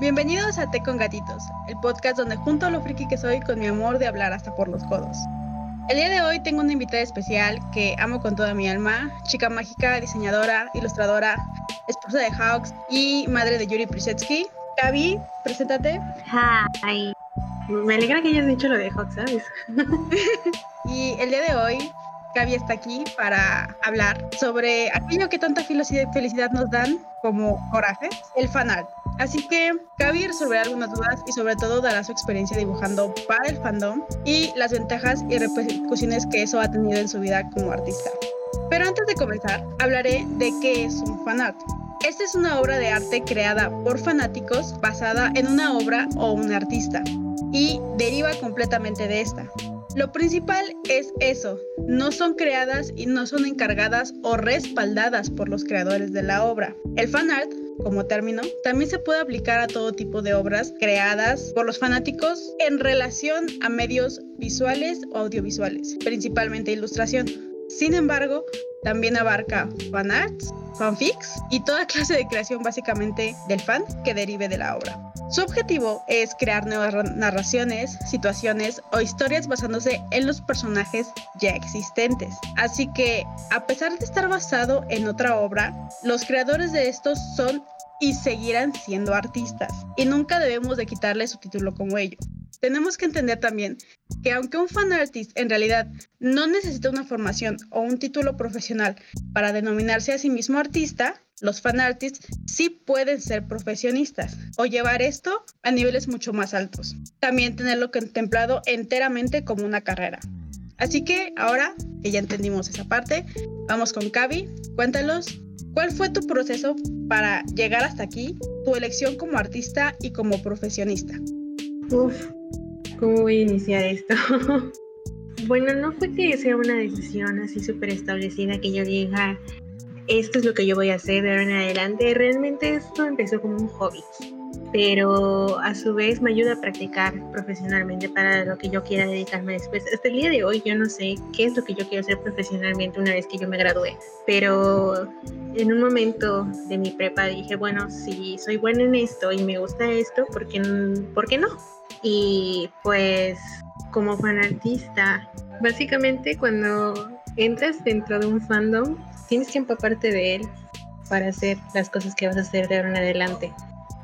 Bienvenidos a Té con Gatitos, el podcast donde junto a lo friki que soy con mi amor de hablar hasta por los codos. El día de hoy tengo una invitada especial que amo con toda mi alma, chica mágica, diseñadora, ilustradora, esposa de Hawks y madre de Yuri Prisetsky. Gaby, preséntate. Hi. Me alegra que hayas dicho lo de Hawks, ¿sabes? y el día de hoy Gaby está aquí para hablar sobre aquello que tanta felicidad nos dan como coraje, el fanart. Así que Gaby resolverá algunas dudas y sobre todo dará su experiencia dibujando para el fandom y las ventajas y repercusiones que eso ha tenido en su vida como artista. Pero antes de comenzar, hablaré de qué es un fanart. Esta es una obra de arte creada por fanáticos basada en una obra o un artista y deriva completamente de esta. Lo principal es eso, no son creadas y no son encargadas o respaldadas por los creadores de la obra. El fanart como término, también se puede aplicar a todo tipo de obras creadas por los fanáticos en relación a medios visuales o audiovisuales, principalmente ilustración. Sin embargo, también abarca fanarts, fanfics y toda clase de creación básicamente del fan que derive de la obra. Su objetivo es crear nuevas narraciones, situaciones o historias basándose en los personajes ya existentes. Así que, a pesar de estar basado en otra obra, los creadores de estos son y seguirán siendo artistas y nunca debemos de quitarle su título como ello. Tenemos que entender también que aunque un fan artist en realidad no necesita una formación o un título profesional para denominarse a sí mismo artista, los fan artists sí pueden ser profesionistas o llevar esto a niveles mucho más altos. También tenerlo contemplado enteramente como una carrera. Así que ahora que ya entendimos esa parte, vamos con Cavi. Cuéntanos, ¿cuál fue tu proceso para llegar hasta aquí, tu elección como artista y como profesionista? Uf, ¿cómo voy a iniciar esto? bueno, no fue que sea una decisión así súper establecida que yo diga, esto es lo que yo voy a hacer de ahora en adelante. Realmente esto empezó como un hobby, pero a su vez me ayuda a practicar profesionalmente para lo que yo quiera dedicarme después. Hasta el día de hoy yo no sé qué es lo que yo quiero hacer profesionalmente una vez que yo me gradué, pero en un momento de mi prepa dije, bueno, si soy buena en esto y me gusta esto, ¿por qué, ¿por qué no? Y pues como fanartista, básicamente cuando entras dentro de un fandom, tienes que empaparte de él para hacer las cosas que vas a hacer de ahora en adelante.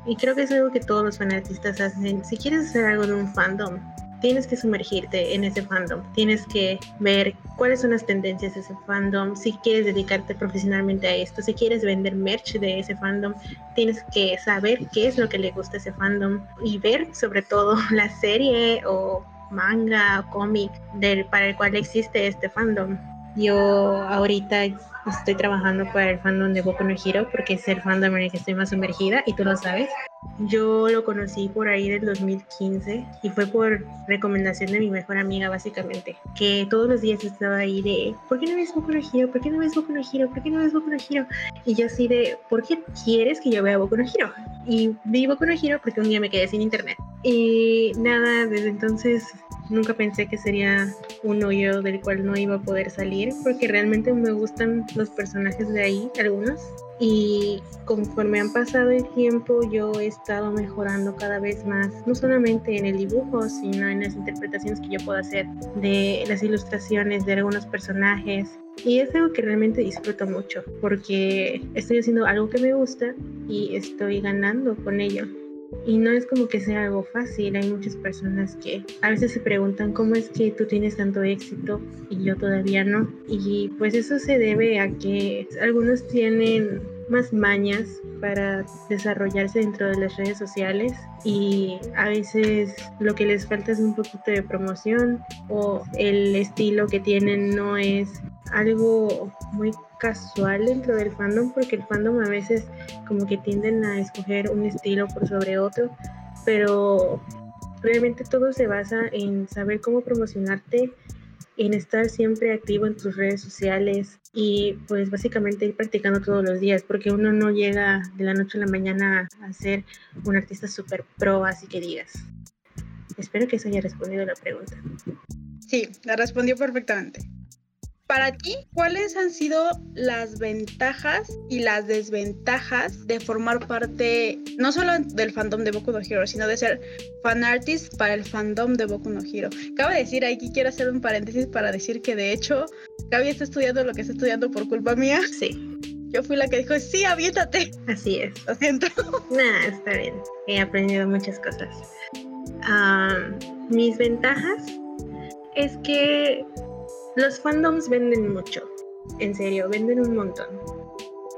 Y creo que es algo que todos los fanatistas hacen. Si quieres hacer algo de un fandom, tienes que sumergirte en ese fandom. Tienes que ver cuáles son las tendencias de ese fandom. Si quieres dedicarte profesionalmente a esto, si quieres vender merch de ese fandom, tienes que saber qué es lo que le gusta a ese fandom y ver sobre todo la serie o manga o cómic del, para el cual existe este fandom. Yo ahorita estoy trabajando para el fandom de Boku no Hero porque es el fandom en el que estoy más sumergida y tú lo sabes. Yo lo conocí por ahí del 2015 y fue por recomendación de mi mejor amiga básicamente, que todos los días estaba ahí de ¿por qué no ves Boku no Hero? ¿Por qué no ves Boku no Hero? ¿Por qué no ves Boku no Hero? Y yo así de ¿por qué quieres que yo vea Boku no Hero? Y vi Boku no Hero porque un día me quedé sin internet. Y nada, desde entonces nunca pensé que sería un hoyo del cual no iba a poder salir porque realmente me gustan los personajes de ahí, algunos. Y conforme han pasado el tiempo, yo he estado mejorando cada vez más, no solamente en el dibujo, sino en las interpretaciones que yo puedo hacer de las ilustraciones de algunos personajes. Y es algo que realmente disfruto mucho, porque estoy haciendo algo que me gusta y estoy ganando con ello. Y no es como que sea algo fácil, hay muchas personas que a veces se preguntan cómo es que tú tienes tanto éxito y yo todavía no. Y pues eso se debe a que algunos tienen más mañas para desarrollarse dentro de las redes sociales y a veces lo que les falta es un poquito de promoción o el estilo que tienen no es algo muy casual dentro del fandom porque el fandom a veces como que tienden a escoger un estilo por sobre otro pero realmente todo se basa en saber cómo promocionarte en estar siempre activo en tus redes sociales y pues básicamente ir practicando todos los días, porque uno no llega de la noche a la mañana a ser un artista súper pro, así que digas. Espero que eso haya respondido la pregunta. Sí, la respondió perfectamente. Para ti, ¿cuáles han sido las ventajas y las desventajas de formar parte no solo del fandom de Boku no Hero, sino de ser fan artist para el fandom de Boku no Hero? Cabe decir, aquí quiero hacer un paréntesis para decir que de hecho, Gaby está estudiando lo que está estudiando por culpa mía. Sí. Yo fui la que dijo, sí, aviéntate. Así es. Lo siento. Nah, está bien. He aprendido muchas cosas. Ah, mis ventajas es que los fandoms venden mucho, en serio, venden un montón.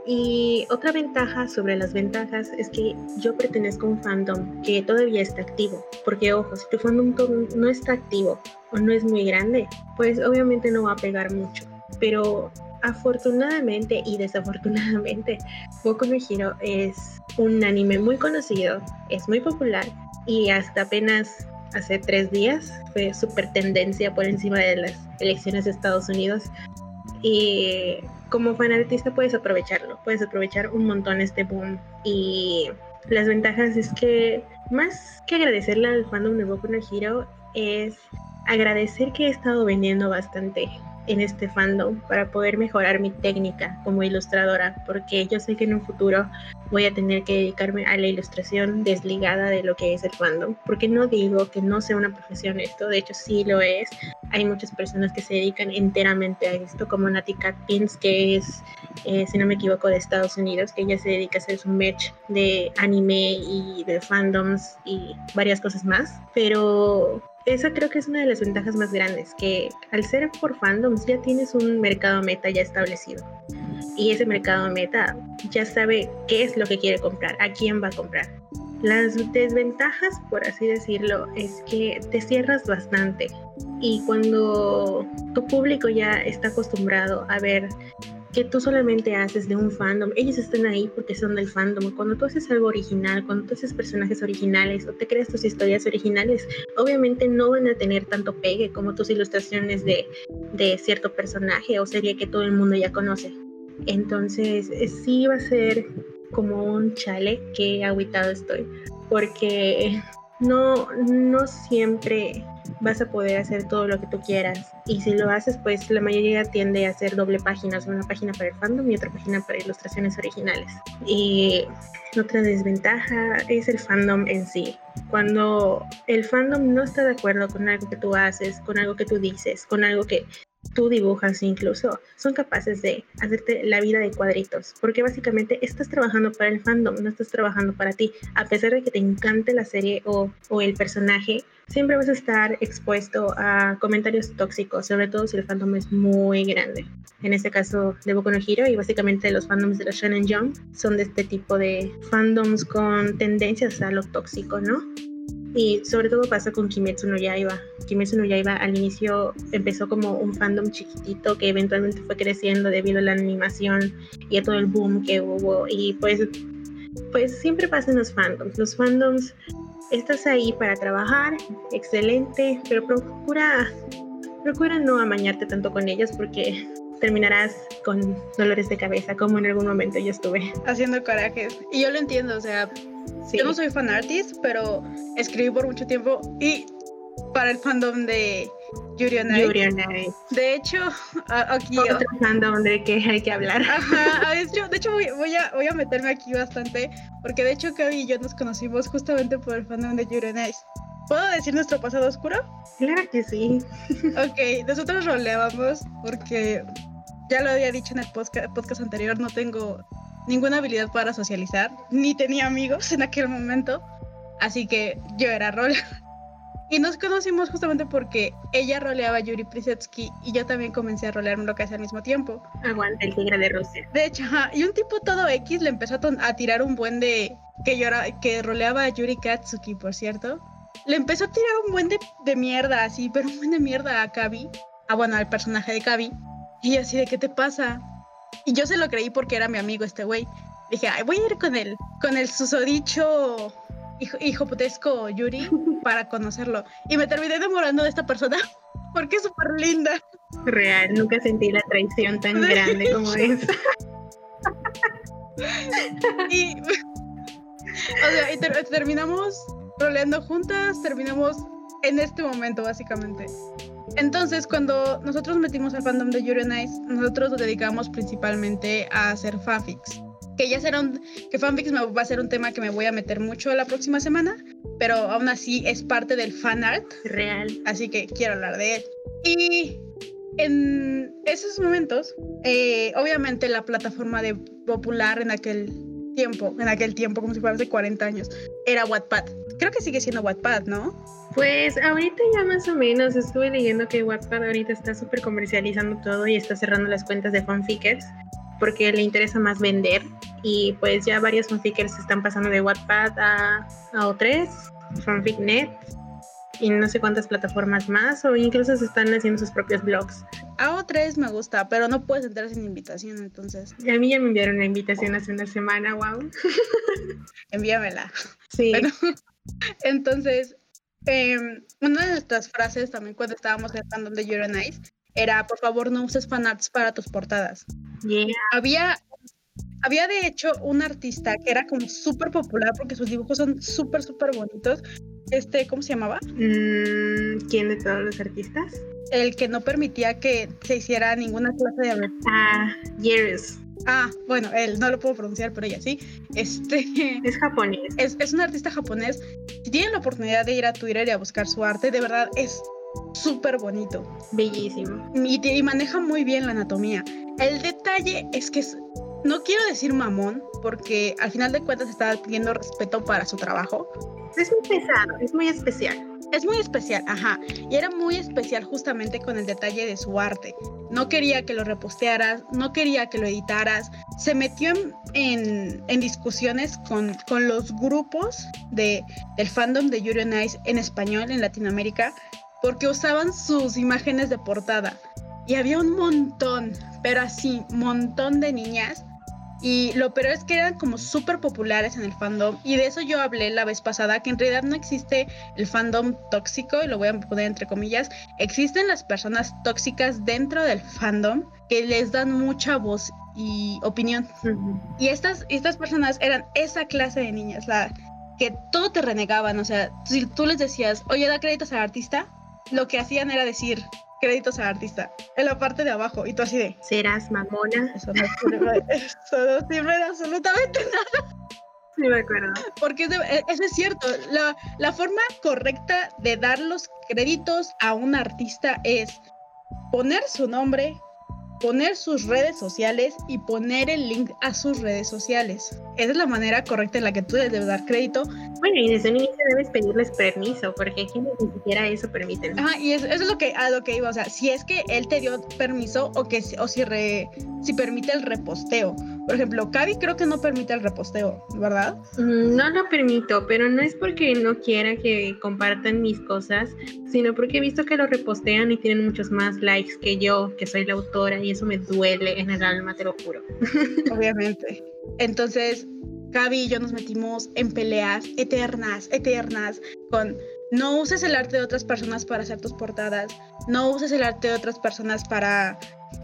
Y otra ventaja sobre las ventajas es que yo pertenezco a un fandom que todavía está activo. Porque ojo, si tu fandom no está activo o no es muy grande, pues obviamente no va a pegar mucho. Pero afortunadamente y desafortunadamente, Boku no es un anime muy conocido, es muy popular y hasta apenas hace tres días. Fue súper tendencia por encima de las elecciones de Estados Unidos. Y como fanartista puedes aprovecharlo, puedes aprovechar un montón este boom. Y las ventajas es que más que agradecerle al fandom de Boku no Hero es agradecer que he estado vendiendo bastante en este fandom para poder mejorar mi técnica como ilustradora, porque yo sé que en un futuro voy a tener que dedicarme a la ilustración desligada de lo que es el fandom, porque no digo que no sea una profesión esto, de hecho sí lo es. Hay muchas personas que se dedican enteramente a esto, como Nati Cat Pins, que es, eh, si no me equivoco, de Estados Unidos, que ella se dedica a hacer su match de anime y de fandoms y varias cosas más, pero esa creo que es una de las ventajas más grandes, que al ser por fandoms ya tienes un mercado meta ya establecido. Y ese mercado meta ya sabe qué es lo que quiere comprar, a quién va a comprar. Las desventajas, por así decirlo, es que te cierras bastante. Y cuando tu público ya está acostumbrado a ver que tú solamente haces de un fandom, ellos están ahí porque son del fandom. Cuando tú haces algo original, cuando tú haces personajes originales o te creas tus historias originales, obviamente no van a tener tanto pegue como tus ilustraciones de, de cierto personaje o serie que todo el mundo ya conoce. Entonces, sí va a ser como un chale que aguitado estoy, porque no, no siempre vas a poder hacer todo lo que tú quieras. Y si lo haces, pues la mayoría tiende a hacer doble páginas, una página para el fandom y otra página para ilustraciones originales. Y otra desventaja es el fandom en sí. Cuando el fandom no está de acuerdo con algo que tú haces, con algo que tú dices, con algo que tú dibujas incluso, son capaces de hacerte la vida de cuadritos, porque básicamente estás trabajando para el fandom, no estás trabajando para ti. A pesar de que te encante la serie o, o el personaje, siempre vas a estar expuesto a comentarios tóxicos, sobre todo si el fandom es muy grande. En este caso de Boku no Hero y básicamente los fandoms de los Shonen Jump son de este tipo de fandoms con tendencias a lo tóxico, ¿no? Y sobre todo pasa con Kimetsu no Yaiba. Kimetsu no Yaiba al inicio empezó como un fandom chiquitito que eventualmente fue creciendo debido a la animación y a todo el boom que hubo. Y pues, pues siempre pasa en los fandoms. Los fandoms, estás ahí para trabajar, excelente, pero procura, procura no amañarte tanto con ellos porque terminarás con dolores de cabeza, como en algún momento yo estuve. Haciendo corajes. Y yo lo entiendo, o sea, yo no soy fan artist, pero escribí por mucho tiempo y para el fandom de Yuri on Ice. De hecho, aquí... Otro fandom de que hay que hablar. Ajá, de hecho, de hecho voy, a, voy a meterme aquí bastante, porque de hecho Kavi y yo nos conocimos justamente por el fandom de Yuri on Ice. ¿Puedo decir nuestro pasado oscuro? Claro que sí. ok, nosotros roleábamos porque ya lo había dicho en el podcast, podcast anterior, no tengo ninguna habilidad para socializar, ni tenía amigos en aquel momento, así que yo era rol. Y nos conocimos justamente porque ella roleaba a Yuri Prisetsky y yo también comencé a rolear lo que hace al mismo tiempo. Aguanta el tigre de Rusia. De hecho, y un tipo todo X le empezó a, tirar un buen de que yo que roleaba a Yuri Katsuki, por cierto. Le empezó a tirar un buen de, de mierda así, pero un buen de mierda a Kabi. Ah, bueno, al personaje de Kabi. Y yo así de, ¿qué te pasa? Y yo se lo creí porque era mi amigo este güey. Dije, Ay, voy a ir con él, con el susodicho hijo, hijo putesco Yuri para conocerlo. Y me terminé enamorando de esta persona porque es súper linda. Real, nunca sentí la traición tan grande como esa. y, o sea, y terminamos roleando juntas, terminamos en este momento básicamente. Entonces, cuando nosotros metimos al fandom de Yuri on Ice, nosotros nos dedicamos principalmente a hacer fanfics. Que ya será un, que fanfics me, va a ser un tema que me voy a meter mucho la próxima semana, pero aún así es parte del fan art. Real. Así que quiero hablar de él. Y en esos momentos, eh, obviamente la plataforma de popular en aquel tiempo, en aquel tiempo, como si fuera hace 40 años, era Wattpad. Creo que sigue siendo Wattpad, ¿no? Pues ahorita ya más o menos estuve leyendo que Wattpad ahorita está súper comercializando todo y está cerrando las cuentas de fanfickers porque le interesa más vender y pues ya varios fanfickers están pasando de Wattpad a, a O3, FanficNet y no sé cuántas plataformas más o incluso se están haciendo sus propios blogs. A O3 me gusta, pero no puedes entrar sin invitación, entonces. Y a mí ya me enviaron una invitación hace una semana, wow. Envíamela. Sí. Entonces, em, una de nuestras frases también cuando estábamos en el fandom de You're Nice era, por favor, no uses fanarts para tus portadas. Yeah. Había, había de hecho un artista que era como súper popular porque sus dibujos son súper, súper bonitos. Este, ¿cómo se llamaba? Mm, ¿Quién de todos los artistas? El que no permitía que se hiciera ninguna clase de... Ah, Yeris. Ah, bueno, él no lo puedo pronunciar, pero ella sí. Este Es japonés. es, es un artista japonés. Si tienen la oportunidad de ir a Twitter y a buscar su arte, de verdad es súper bonito. Bellísimo. Y, y maneja muy bien la anatomía. El detalle es que es- no quiero decir mamón, porque al final de cuentas está pidiendo respeto para su trabajo. Es muy pesado, es muy especial. Es muy especial, ajá. Y era muy especial justamente con el detalle de su arte. No quería que lo repostearas, no quería que lo editaras. Se metió en, en- en discusiones con, con los grupos de, del fandom de Yuri on Ice en español en Latinoamérica porque usaban sus imágenes de portada. Y había un montón, pero así, montón de niñas. Y lo peor es que eran como súper populares en el fandom. Y de eso yo hablé la vez pasada, que en realidad no existe el fandom tóxico, y lo voy a poner entre comillas. Existen las personas tóxicas dentro del fandom que les dan mucha voz y opinión. Y estas, estas personas eran esa clase de niñas, la que todo te renegaban. O sea, si tú les decías, oye, da créditos al artista, lo que hacían era decir créditos al artista en la parte de abajo. Y tú así de, Serás mamona. eso no sirve, eso no sirve de absolutamente nada. Sí, me acuerdo. Porque es de- e- eso es cierto. La, la forma correcta de dar los créditos a un artista es poner su nombre, poner sus redes sociales y poner el link a sus redes sociales. Esa es la manera correcta en la que tú les debes dar crédito. Bueno, y desde un inicio debes pedirles permiso, porque aquí ni siquiera eso permiten. Ajá, y eso, eso es lo que, a lo que iba. O sea, si es que él te dio permiso o, que, o si, re- si permite el reposteo. Por ejemplo, Cavi creo que no permite el reposteo, ¿verdad? Mm, No lo permito, pero no es porque no quiera que compartan mis cosas, sino porque he visto que lo repostean y tienen muchos más likes que yo, que soy la autora, y eso me duele en el alma, te lo juro. Obviamente. Entonces, Gaby y yo nos metimos en peleas eternas, eternas, con no uses el arte de otras personas para hacer tus portadas, no uses el arte de otras personas para,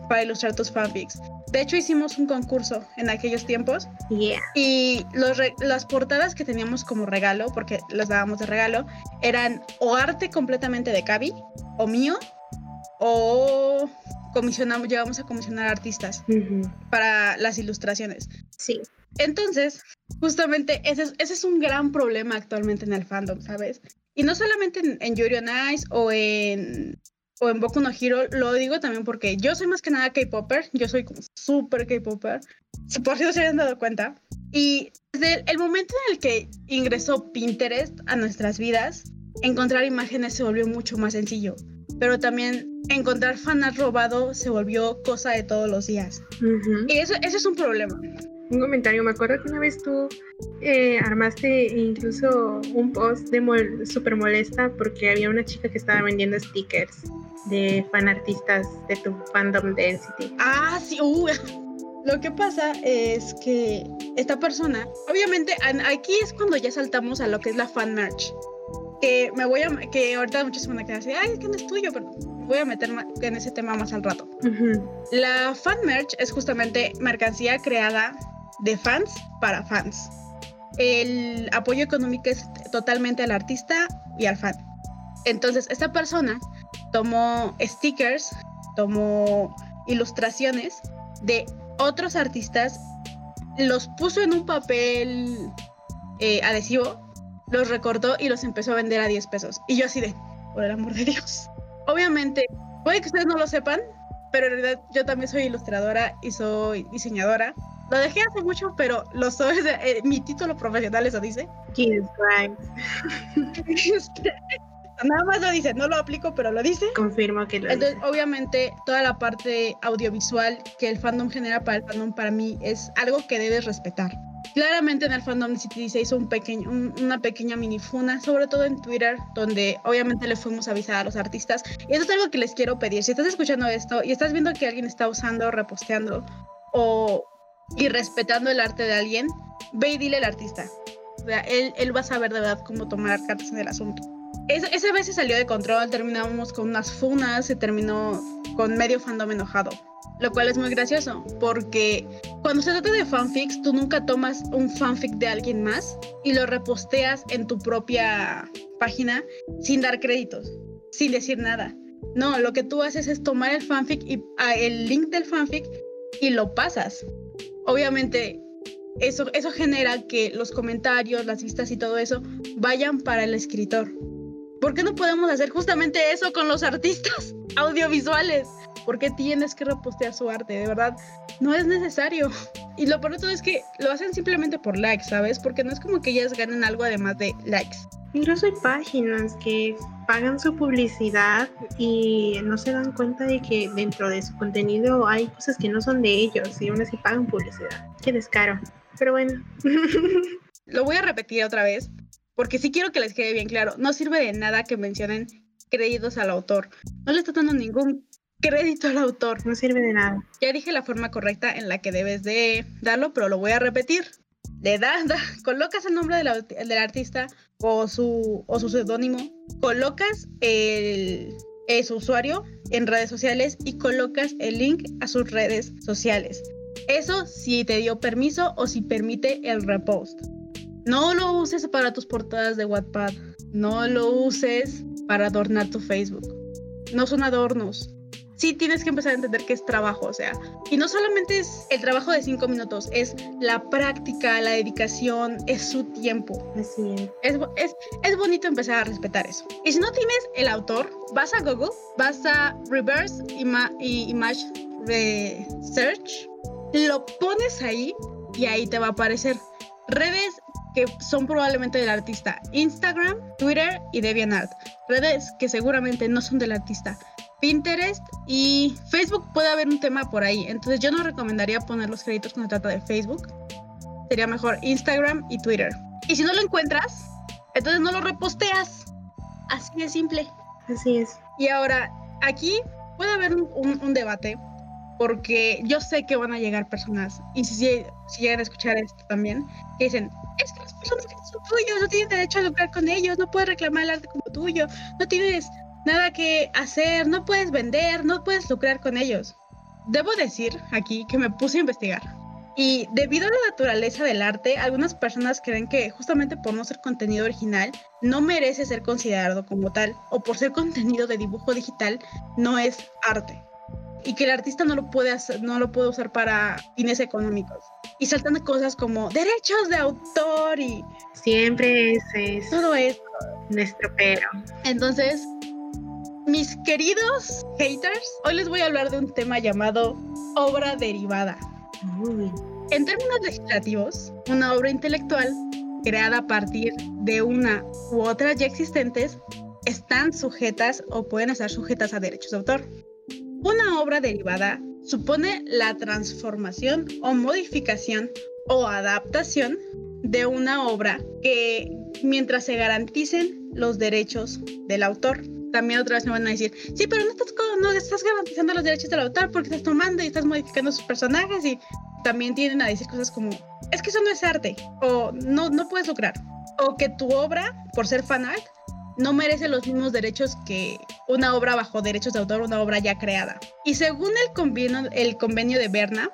para ilustrar tus fanfics. De hecho, hicimos un concurso en aquellos tiempos Yeah. y los las portadas que teníamos como regalo, porque las dábamos de regalo, eran o arte completamente de Gaby, o mío, o comisionamos, llegamos a comisionar artistas Ujú. para las ilustraciones. Sí. Entonces, justamente ese es, ese es un gran problema actualmente en el fandom, ¿sabes? Y no solamente en, en Yuri on Ice o en, o en Boku no Hero, lo digo también porque yo soy más que nada K-Popper, yo soy como súper K-Popper, si por si no se habían dado cuenta. Y desde el, momento en el que ingresó Pinterest a nuestras vidas, encontrar imágenes se volvió mucho más sencillo. Pero también encontrar fanart robado se volvió cosa de todos los días. Y eso, eso es un problema. Un comentario, me acuerdo que una vez tú eh, armaste incluso un post de mol- súper molesta porque había una chica que estaba vendiendo stickers de fanartistas de tu fandom de NCT. Ah, sí, uh, Lo que pasa es que esta persona, obviamente, aquí es cuando ya saltamos a lo que es la fan merch. Que me voy a, que ahorita van a quedar así, ay, es que no es tuyo, pero voy a meter en ese tema más al rato. Ujú. La fan merch es justamente mercancía creada de fans para fans. El apoyo económico es totalmente al artista y al fan. Entonces, esta persona tomó stickers, tomó ilustraciones de otros artistas, los puso en un papel eh, adhesivo, los recortó y los empezó a vender a 10 pesos. Y yo así de, por el amor de Dios. Obviamente, puede que ustedes no lo sepan, pero en realidad yo también soy ilustradora y soy diseñadora. Lo dejé hace mucho, pero lo soy, eh, mi título profesional eso dice. Jesus Este, Nada más lo dice, no lo aplico, pero lo dice. Confirmo que lo Entonces, dice. obviamente, toda la parte audiovisual que el fandom genera para el fandom, para mí, es algo que debes respetar. Claramente en el fandom de City se hizo un pequeño, un- una pequeña minifuna, sobre todo en Twitter, donde obviamente le fuimos a avisar a los artistas. Y eso es algo que les quiero pedir. Si estás escuchando esto y estás viendo que alguien está usando, reposteando o y respetando el arte de alguien, ve y dile al artista. O sea, él, él va a saber de verdad cómo tomar cartas en el asunto. Esa, esa vez se salió de control, terminamos con unas funas, se terminó con medio fandom enojado, lo cual es muy gracioso, porque cuando se trata de fanfics, tú nunca tomas un fanfic de alguien más y lo reposteas en tu propia página sin dar créditos, sin decir nada. No, lo que tú haces es tomar el fanfic y ah, el link del fanfic y lo pasas. Obviamente, eso, eso genera que los comentarios, las vistas y todo eso vayan para el escritor. ¿Por qué no podemos hacer justamente eso con los artistas audiovisuales? ¿Por qué tienes que repostear su arte? De verdad, no es necesario. Y lo peor todo es que lo hacen simplemente por likes, ¿sabes? Porque no es como que ellas ganen algo además de likes. Incluso hay páginas que pagan su publicidad y no se dan cuenta de que dentro de su contenido hay cosas que no son de ellos y aún así pagan publicidad. Qué descaro. Pero bueno. Lo voy a repetir otra vez, porque sí quiero que les quede bien claro. No sirve de nada que mencionen créditos al autor. No le está dando ningún crédito al autor. no sirve de nada. Ya dije la forma correcta en la que debes de darlo, pero lo voy a repetir. Le das, da- colocas el nombre del, artista o su, o su seudónimo, colocas el, su usuario en redes sociales y colocas el link a sus redes sociales. Eso si te dio permiso o si permite el repost. No lo uses para tus portadas de Wattpad. No lo uses para adornar tu Facebook. No son adornos sí tienes que empezar a entender que es trabajo, o sea, y no solamente es el trabajo de cinco minutos, es la práctica, la dedicación, es su tiempo. Así es. Es, bo- es, es bonito empezar a respetar eso. Y si no tienes el autor, vas a Google, vas a Reverse Ima- Image Search, lo pones ahí y ahí te va a aparecer redes que son probablemente del artista, Instagram, Twitter y DeviantArt. Redes que seguramente no son del artista. Pinterest y Facebook puede haber un tema por ahí. Entonces yo no recomendaría poner los créditos cuando se trata de Facebook. Sería mejor Instagram y Twitter. Y si no lo encuentras, entonces no lo reposteas. Así de simple. Así es. Y ahora, aquí puede haber un, un- un debate, porque yo sé que van a llegar personas, y si, si, si llegan a escuchar esto también, que dicen, es que las personas que son tuyos, no tienes derecho a lucrar con ellos, no puedes reclamar el arte como tuyo, no tienes nada que hacer, no puedes vender, no puedes lucrar con ellos. Debo decir aquí que me puse a investigar. Y debido a la naturaleza del arte, algunas personas creen que justamente por no ser contenido original, no merece ser considerado como tal, o por ser contenido de dibujo digital, no es arte. Y que el artista no lo puede hacer, no lo puede usar para fines económicos. Y saltan cosas como derechos de autor y Siempre ese es todo eso. nuestro pero. Entonces, mis queridos haters, hoy les voy a hablar de un tema llamado obra derivada. Uy, En términos legislativos, una obra intelectual creada a partir de una u otras ya existentes están sujetas o pueden estar sujetas a derechos de autor. Una obra derivada supone la transformación o modificación o adaptación de una obra que mientras se garanticen los derechos del autor. También otra vez me van a decir, sí, pero no estás, no estás garantizando los derechos del autor porque estás tomando y estás modificando sus personajes y también tienden a decir cosas como, es que eso no es arte, o no, no puedes lucrar, o que tu obra, por ser fanart, no merece los mismos derechos que una obra bajo derechos de autor, una obra ya creada. Y según el convenio, el convenio de Berna,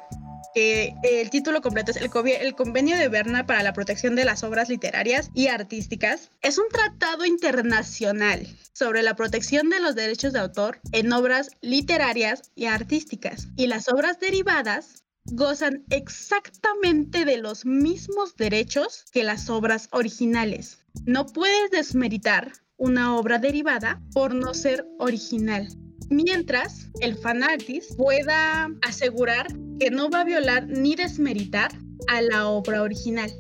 que el título completo es el, el Convenio de Berna para la Protección de las Obras Literarias y Artísticas. Es un tratado internacional sobre la protección de los derechos de autor en obras literarias y artísticas. Y las obras derivadas gozan exactamente de los mismos derechos que las obras originales. No puedes desmeritar una obra derivada por no ser original. Mientras el fanartist pueda asegurar que no va a violar ni desmeritar a la obra original.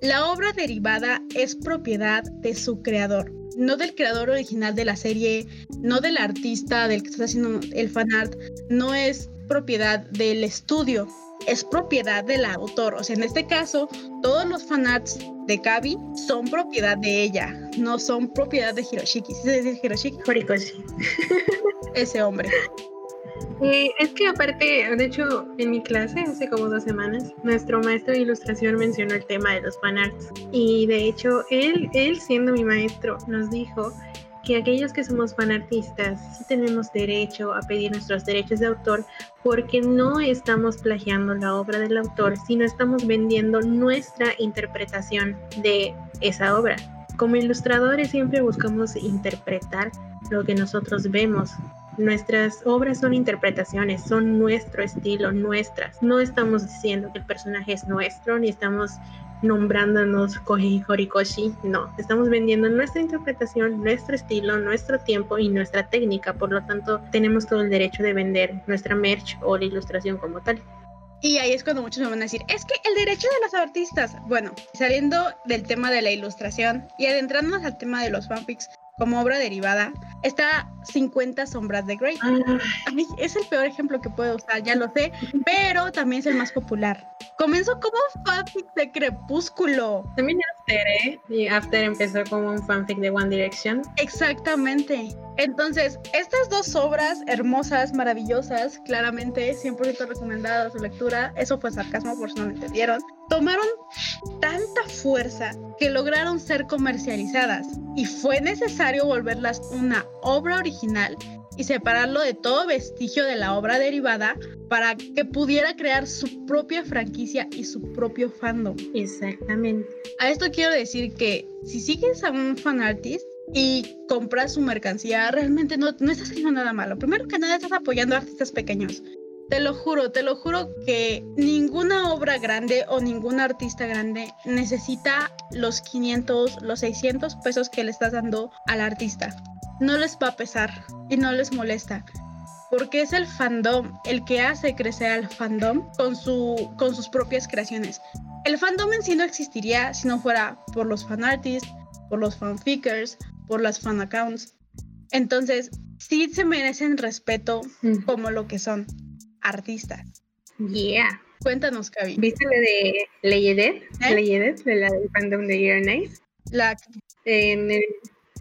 La obra derivada es propiedad de su creador, no del creador original de la serie, no del artista del que está haciendo el fanart, no es propiedad del estudio, es propiedad del autor. O sea, en este caso, todos los fanarts de Kabi son propiedad de ella, no son propiedad de Hiroshiki. ¿Sí se dice Hiroshiki? Horikoshi. Ese hombre. Eh, es que aparte, de hecho, en mi clase hace como dos semanas, nuestro maestro de ilustración mencionó el tema de los fanarts. Y de hecho, él, él siendo mi maestro, nos dijo que aquellos que somos fanartistas sí tenemos derecho a pedir nuestros derechos de autor porque no estamos plagiando la obra del autor, sino estamos vendiendo nuestra interpretación de esa obra. Como ilustradores siempre buscamos interpretar lo que nosotros vemos. Nuestras obras son interpretaciones, son nuestro estilo, nuestras. No estamos diciendo que el personaje es nuestro, ni estamos nombrándonos Koji Horikoshi, no, estamos vendiendo nuestra interpretación, nuestro estilo, nuestro tiempo y nuestra técnica, por lo tanto tenemos todo el derecho de vender nuestra merch o la ilustración como tal. Y ahí es cuando muchos me van a decir, es que el derecho de los artistas, bueno, saliendo del tema de la ilustración y adentrándonos al tema de los fanfics, como obra derivada, está 50 sombras de Grey. Ah. es el peor ejemplo que puedo usar, ya lo sé, pero también es el más popular. Comenzó como un fanfic de Crepúsculo. También After, ¿eh? Y After empezó como un fanfic de One Direction. Exactamente. Entonces, estas dos obras hermosas, maravillosas, claramente 100% recomendadas a su lectura, eso fue sarcasmo por si no me entendieron, tomaron tanta fuerza que lograron ser comercializadas y fue necesario volverlas una obra original y separarlo de todo vestigio de la obra derivada para que pudiera crear su propia franquicia y su propio fandom. Exactamente. A esto quiero decir que si sigues a un fan artist y compras su mercancía, realmente no, no estás haciendo nada malo. Primero que nada estás apoyando a artistas pequeños. Te lo juro, te lo juro que ninguna obra grande o ningún artista grande necesita los 500, los 600 pesos que le estás dando al artista. No les va a pesar y no les molesta. Porque es el fandom el que hace crecer al fandom con, su, con sus propias creaciones. El fandom en sí no existiría si no fuera por los fanartists, por los fanfickers, por las fan accounts. Entonces, sí se merecen respeto como lo que son artistas. Yeah. Cuéntanos, Cavi. ¿Viste la de Leyedet? ¿Eh? de la del fandom de Yuri Nice. La... En,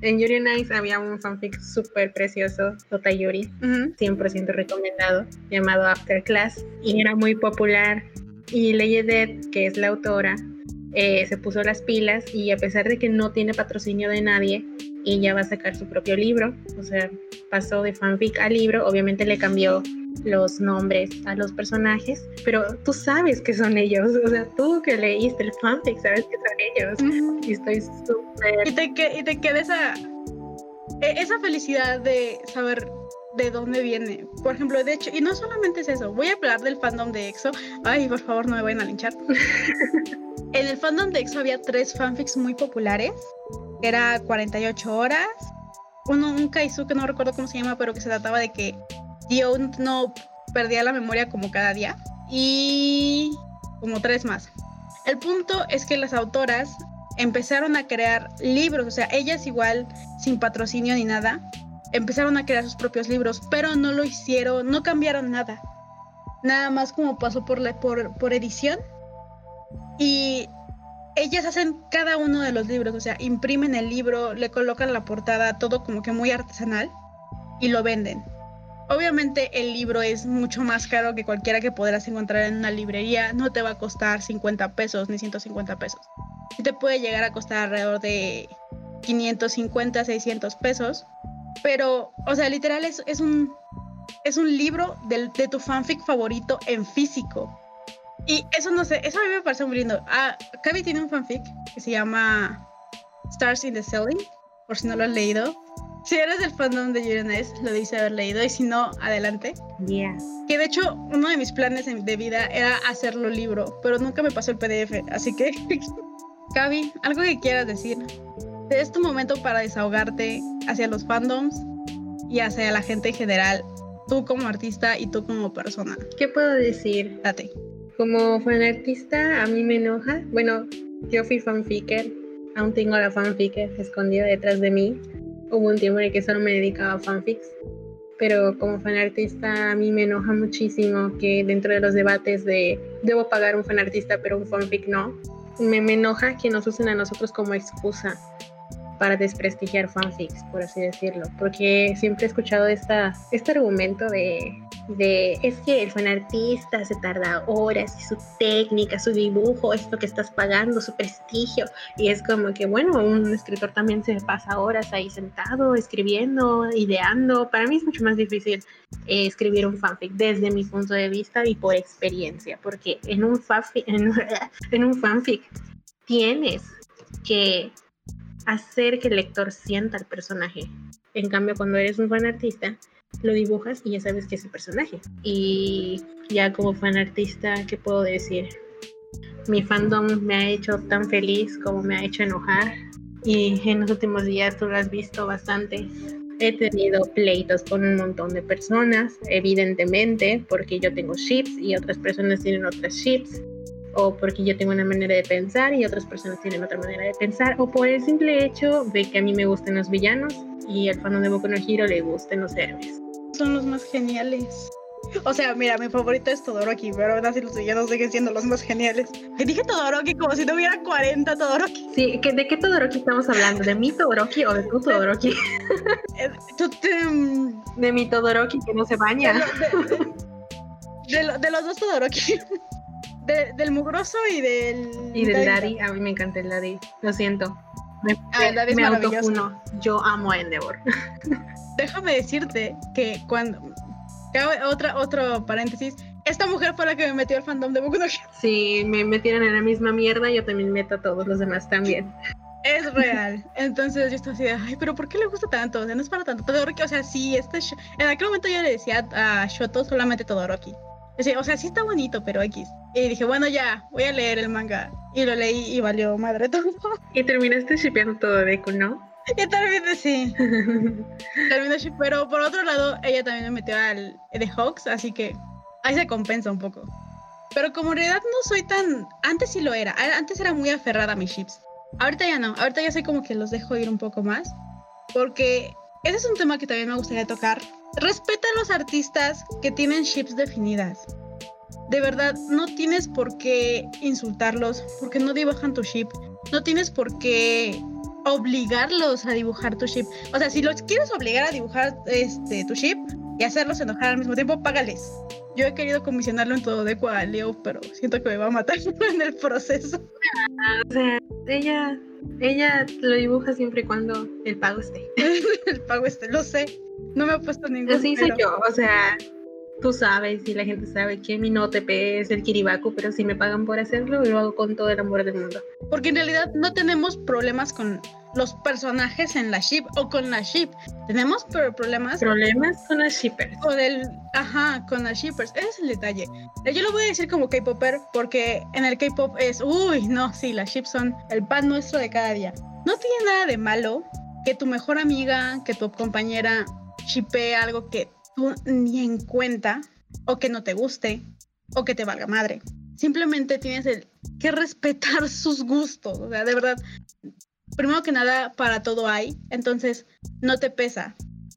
en Yuri Nice había un fanfic súper precioso, Totayuri, Yuri, 100% recomendado, llamado After Class, y era muy popular. Y Leyedet, que es la autora, eh, se puso las pilas y a pesar de que no tiene patrocinio de nadie, ella va a sacar su propio libro, o sea, pasó de fanfic a libro, obviamente le cambió los nombres a los personajes, pero tú sabes que son ellos, o sea, tú que leíste el fanfic sabes que son ellos. Y estoy súper... Y te, y te queda esa, e, esa felicidad de saber de dónde viene. Por ejemplo, de hecho, y no solamente es eso, voy a hablar del fandom de EXO. Ay, por favor, no me vayan a linchar. en el fandom de EXO había tres fanfics muy populares. Era 48 horas. Uno, un Kaizu que no recuerdo cómo se llama, pero que se trataba de que Dio no perdía la memoria como cada día. Y como tres más. El punto es que las autoras empezaron a crear libros, o sea, ellas igual, sin patrocinio ni nada, empezaron a crear sus propios libros, pero no lo hicieron, no cambiaron nada. Nada más como pasó por, la, por, por edición. Y ellas hacen cada uno de los libros, o sea, imprimen el libro, le colocan la portada, todo como que muy artesanal, y lo venden. Obviamente el libro es mucho más caro que cualquiera que podrás encontrar en una librería, no te va a costar 50 pesos ni 150 pesos. Te puede llegar a costar alrededor de 550, 600 pesos, pero, o sea, literal es, un, es un libro de tu fanfic favorito en físico. Y eso no sé, eso a mí me parece muy lindo. Ah, Cavi tiene un fanfic que se llama Stars in the Ceiling, por si no lo has leído. Si eres del fandom de Uranus, lo debiste haber leído, y si no, adelante. Yeah. Que de hecho, uno de mis planes de vida era hacerlo libro, pero nunca me pasó el PDF, así que. Cavi, algo que quieras decir. Es tu momento para desahogarte hacia los fandoms y hacia la gente en general, tú como artista y tú como persona. ¿Qué puedo decir? Date. Como fanartista, a mí me enoja. Bueno, yo fui fanficker, aún tengo la fanficker escondida detrás de mí. Hubo un tiempo en el que solo me dedicaba a fanfics. Pero como fanartista, a mí me enoja muchísimo que dentro de los debates de debo pagar un fanartista, pero un fanfic no. Me, me enoja que nos usen a nosotros como excusa para desprestigiar fanfics, por así decirlo, porque siempre he escuchado este argumento de, es que el fanartista se tarda horas y su técnica, su dibujo, esto que estás pagando, su prestigio, y es como que, bueno, un escritor también se pasa horas ahí sentado, escribiendo, ideando, para mí es mucho más difícil eh, escribir un fanfic desde mi punto de vista y por experiencia, porque en un fanfic tienes que hacer que el lector sienta el personaje. En cambio, cuando eres un fan artista, lo dibujas y ya sabes que es el personaje. Y ya como fan artista, ¿qué puedo decir? Mi fandom me ha hecho tan feliz como me ha hecho enojar. Y en los últimos días tú lo has visto bastante. He tenido pleitos con un montón de personas, evidentemente, porque yo tengo ships y otras personas tienen otras ships o porque yo tengo una manera de pensar y otras personas tienen otra manera de pensar, o por el simple hecho de que a mí me gustan los villanos y al fan de Boku no Hero le gusten los héroes. Son los más geniales. O sea, mira, mi favorito es Todoroki, pero aún así los villanos siguen siendo los más geniales. Dije Todoroki como si no hubiera 40 Todoroki. Sí, ¿de qué Todoroki estamos hablando? ¿De mi Todoroki o de tu Todoroki? De mi Todoroki que no se baña. De, de, de los dos Todoroki del mugroso y del. Y del Daddy. A mí me encanta el Daddy. Lo siento. Me, ah, el me autofuno. Yo amo a Endeavor. Déjame decirte que cuando. Otra, otro paréntesis. Esta mujer fue la que me metió al fandom de Boku no Sí, me metieron en la misma mierda. Yo también meto a todos los demás también. Es real. Entonces yo estaba así de, ay, pero ¿por qué le gusta tanto? O sea, no es para tanto. Todoroki, o sea, sí, este. En aquel momento yo le decía a Shoto solamente Todoroki. O sea, sí está bonito, pero X. Y dije, bueno, ya, voy a leer el manga. Y lo leí y valió madre todo. Y terminaste shipeando todo Deku, ¿no? Y terminé, sí. terminé pero por otro lado, ella también me metió al de Hawks, así que ahí se compensa un poco. Pero como en realidad no soy tan... Antes sí lo era. Antes era muy aferrada a mis ships. Ahorita ya no. Ahorita ya soy como que los dejo ir un poco más. Porque ese es un tema que también me gustaría tocar. Respeta a los artistas que tienen ships definidas. De verdad, no tienes por qué insultarlos porque no dibujan tu ship. No tienes por qué obligarlos a dibujar tu ship. O sea, si los quieres obligar a dibujar este, tu ship y hacerlos enojar al mismo tiempo, págales. Yo he querido comisionarlo en todo de a Leo, pero siento que me va a matar en el proceso. O sea, ella, ella lo dibuja siempre y cuando el pago esté. el pago esté, lo sé. No me ha puesto ningún. Así soy yo, o sea, tú sabes y la gente sabe que mi no TP es el Kiribaku, pero si me pagan por hacerlo, lo hago con todo el amor del mundo. Porque en realidad no tenemos problemas con los personajes en la ship o con la ship. Tenemos problemas. Problemas con las shippers. O del. Ajá, con las shippers. Ese es el detalle. Yo lo voy a decir como K-Popper porque en el K-Pop es. Uy, no, sí, las ships son el pan nuestro de cada día. No tiene nada de malo que tu mejor amiga, que tu compañera shippee algo que tú ni en cuenta o que no te guste o que te valga madre. Simplemente tienes el que respetar sus gustos. O sea, de verdad, primero que nada, para todo hay. Entonces, no te pesa.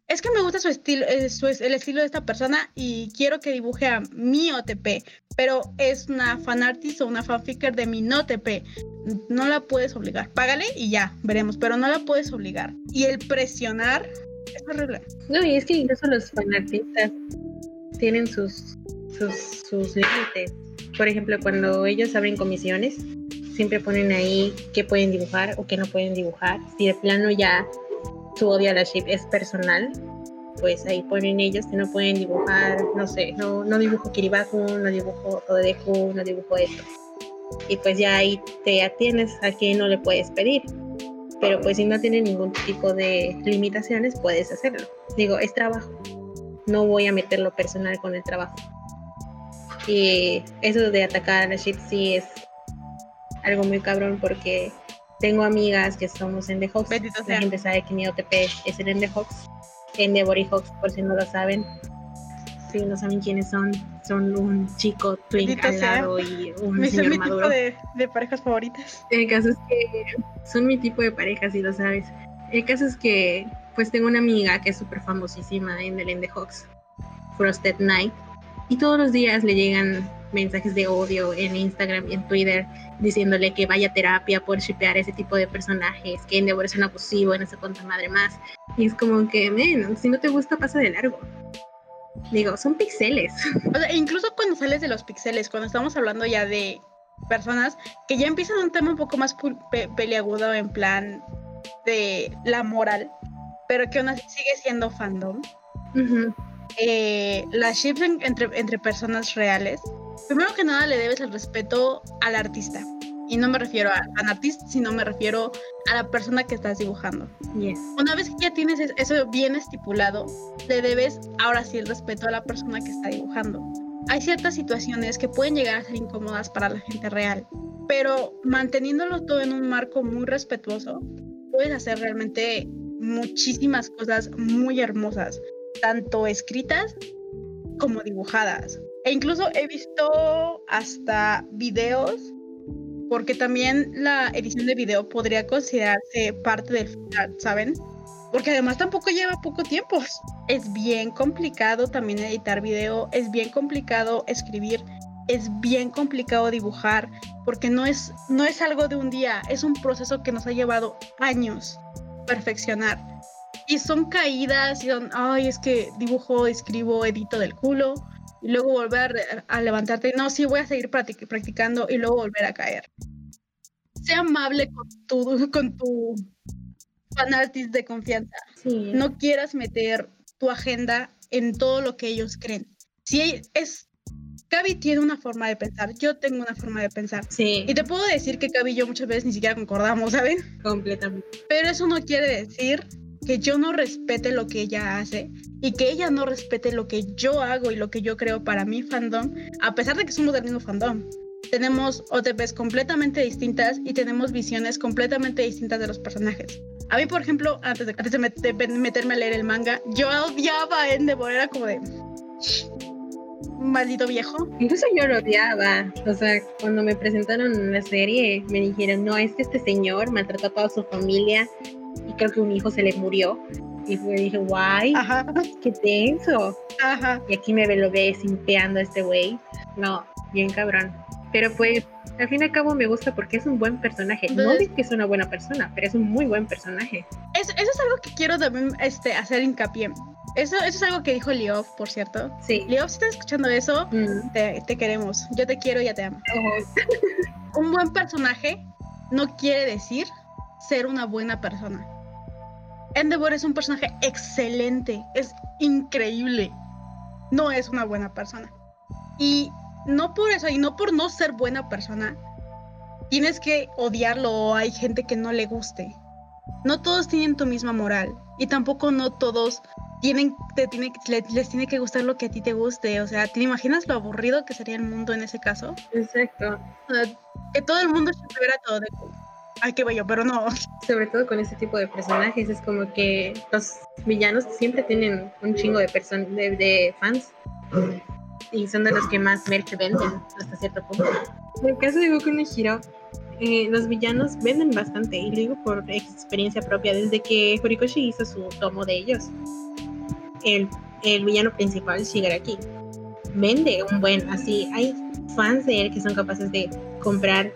Es que me gusta su estilo, eh, el estilo de esta persona y quiero que dibuje a mi OTP, pero es una fanartist o una fanficker de mi no OTP. No la puedes obligar. Págale y ya, veremos, pero no la puedes obligar. Y el presionar es horrible. No, y es que incluso los fanartistas tienen sus, sus límites. Por ejemplo, cuando ellos abren comisiones, siempre ponen ahí qué pueden dibujar o qué no pueden dibujar. Si de plano ya su odio a la ship es personal, pues ahí ponen ellos que no pueden dibujar, no sé, no, no dibujo Kiribaku, no dibujo Odeku, no dibujo esto. Y pues ya ahí te atienes a que no le puedes pedir. Pero pues si no tiene ningún tipo de limitaciones, puedes hacerlo. Digo, es trabajo. No voy a meterlo personal con el trabajo. Y eso de atacar a la ship sí es algo muy cabrón porque tengo amigas que somos en The Hawks. La gente sabe que mi OTP es el The Hawks. En The Body Hawks, por si no lo saben. Si no saben quiénes son, son un chico twin al lado y un mi, señor mi maduro. tipo de, de, parejas favoritas. El caso es que son mi tipo de parejas, si lo sabes. El caso es que, pues tengo una amiga que es súper famosísima en el The Hawks, Frosted Night, y todos los días le llegan mensajes de odio en Instagram y en Twitter diciéndole que vaya a terapia por shipear ese tipo de personajes, que Endeavor es un abusivo, en esa cuanta madre más. Y es como que, men, si no te gusta, pasa de largo. Digo, son pixeles. O sea, incluso cuando sales de los pixeles, cuando estamos hablando ya de personas que ya empiezan un tema un poco más pe peliagudo en plan de la moral, pero que aún así sigue siendo fandom. Uh -huh. eh, las ships en, entre, entre personas reales, primero que nada le debes el respeto al artista. Y no me refiero a an artist, sino me refiero a la persona que estás dibujando. Yes. Una vez que ya tienes eso bien estipulado, le debes ahora sí el respeto a la persona que está dibujando. Hay ciertas situaciones que pueden llegar a ser incómodas para la gente real, pero manteniéndolo todo en un marco muy respetuoso, puedes hacer realmente muchísimas cosas muy hermosas, tanto escritas como dibujadas. E incluso he visto hasta videos, porque también la edición de video podría considerarse parte del final, ¿saben? Porque además tampoco lleva poco tiempo. Es bien complicado también editar video, es bien complicado escribir, es bien complicado dibujar, porque no es, no es algo de un día, es un proceso que nos ha llevado años perfeccionar. Y son caídas, y son, ay, es que dibujo, escribo, edito del culo, y luego volver a, levantarte, no, sí, voy a seguir practic practicando y luego volver a caer. Sea amable con tu, con tu fanartist de confianza. Sí. No quieras meter tu agenda en todo lo que ellos creen. Si es Gaby tiene una forma de pensar, yo tengo una forma de pensar. Sí. Y te puedo decir que Gaby y yo muchas veces ni siquiera concordamos, ¿saben? Completamente. Pero eso no quiere decir que yo no respete lo que ella hace y que ella no respete lo que yo hago y lo que yo creo para mi fandom, a pesar de que somos del mismo fandom. Tenemos OTPs completamente distintas y tenemos visiones completamente distintas de los personajes. A mí, por ejemplo, antes de, antes de, met de meterme a leer el manga, yo odiaba a Endeavor, era como de... Maldito viejo. Incluso yo lo odiaba. O sea, cuando me presentaron la serie, me dijeron, no, es que este señor maltrató a toda su familia y creo que un hijo se le murió. Y fue, dije, guay, Ajá. qué tenso. Ajá. Y aquí me lo ve simpeando a este güey. No, bien cabrón. Pero pues, al fin y al cabo me gusta porque es un buen personaje. Entonces, no digo que es una buena persona, pero es un muy buen personaje. Eso, eso es algo que quiero también este, hacer hincapié. Eso, eso es algo que dijo Leof, por cierto. Sí. Leof, si estás escuchando eso, Mm. te, te queremos. Yo te quiero y ya te amo. Oh, Un buen personaje no quiere decir ser una buena persona. Endeavor es un personaje excelente, es increíble. No es una buena persona. Y no por eso, y no por no ser buena persona, tienes que odiarlo o hay gente que no le guste. No todos tienen tu misma moral y tampoco no todos tienen, te tiene, les, les tiene que gustar lo que a ti te guste. O sea, ¿te imaginas lo aburrido que sería el mundo en ese caso? exacto. O sea, que todo el mundo se tuviera todo de Ay, qué bello, pero no. Sobre todo con este tipo de personajes, es como que los villanos siempre tienen un chingo de, person de, de fans. Y son de los que más merch venden hasta cierto punto. En el caso de Goku no Hiro, eh, los villanos venden bastante, y lo digo por experiencia propia, desde que Horikoshi hizo su tomo de ellos. El, el villano principal, Shigaraki, vende un buen, así, hay fans de él que son capaces de comprar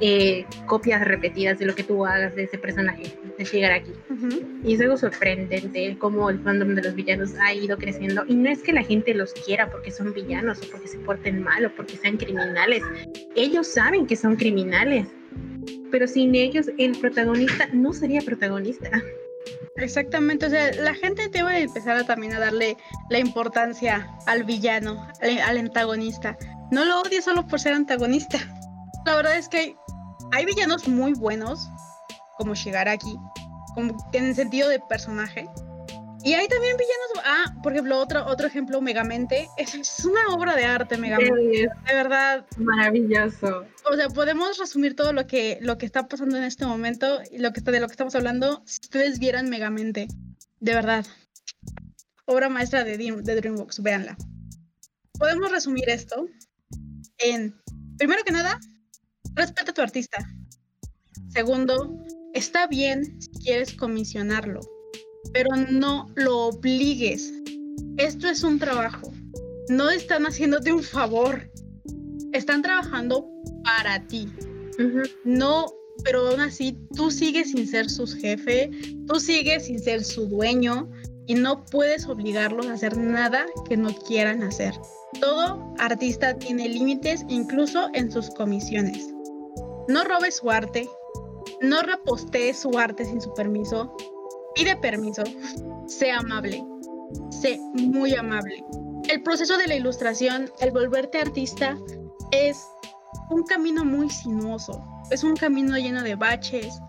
eh, copias repetidas de lo que tú hagas de ese personaje, de. Uh -huh. Y es algo sorprendente cómo el fandom de los villanos ha ido creciendo. Y no es que la gente los quiera porque son villanos o porque se porten mal o porque sean criminales. Ellos saben que son criminales. Pero sin ellos el protagonista no sería protagonista. Exactamente, o sea, la gente debe empezar a, también a darle la importancia al villano, al, antagonista. No lo odies solo por ser antagonista. La verdad es que hay, hay villanos muy buenos, como Shigaraki, como en el sentido de personaje, y hay también villanos. Ah, por ejemplo, otro, otro ejemplo, Megamente. Es, es una obra de arte, Megamente. de verdad. Maravilloso. O sea, podemos resumir todo lo que, lo que está pasando en este momento y lo que está, de lo que estamos hablando si ustedes vieran Megamente. De verdad. Obra maestra de, de DreamWorks, véanla. Podemos resumir esto en, primero que nada, respeta a tu artista. Segundo, está bien si quieres comisionarlo pero no lo obligues. Esto es un trabajo. No están haciéndote un favor. Están trabajando para ti. No, pero aún así tú sigues sin ser su jefe, tú sigues sin ser su dueño y no puedes obligarlos a hacer nada que no quieran hacer. Todo artista tiene límites incluso en sus comisiones. No robes su arte, no repostees su arte sin su permiso, pide permiso, sé amable, sé muy amable. El proceso de la ilustración, el volverte artista, es un camino muy sinuoso, es un camino lleno de baches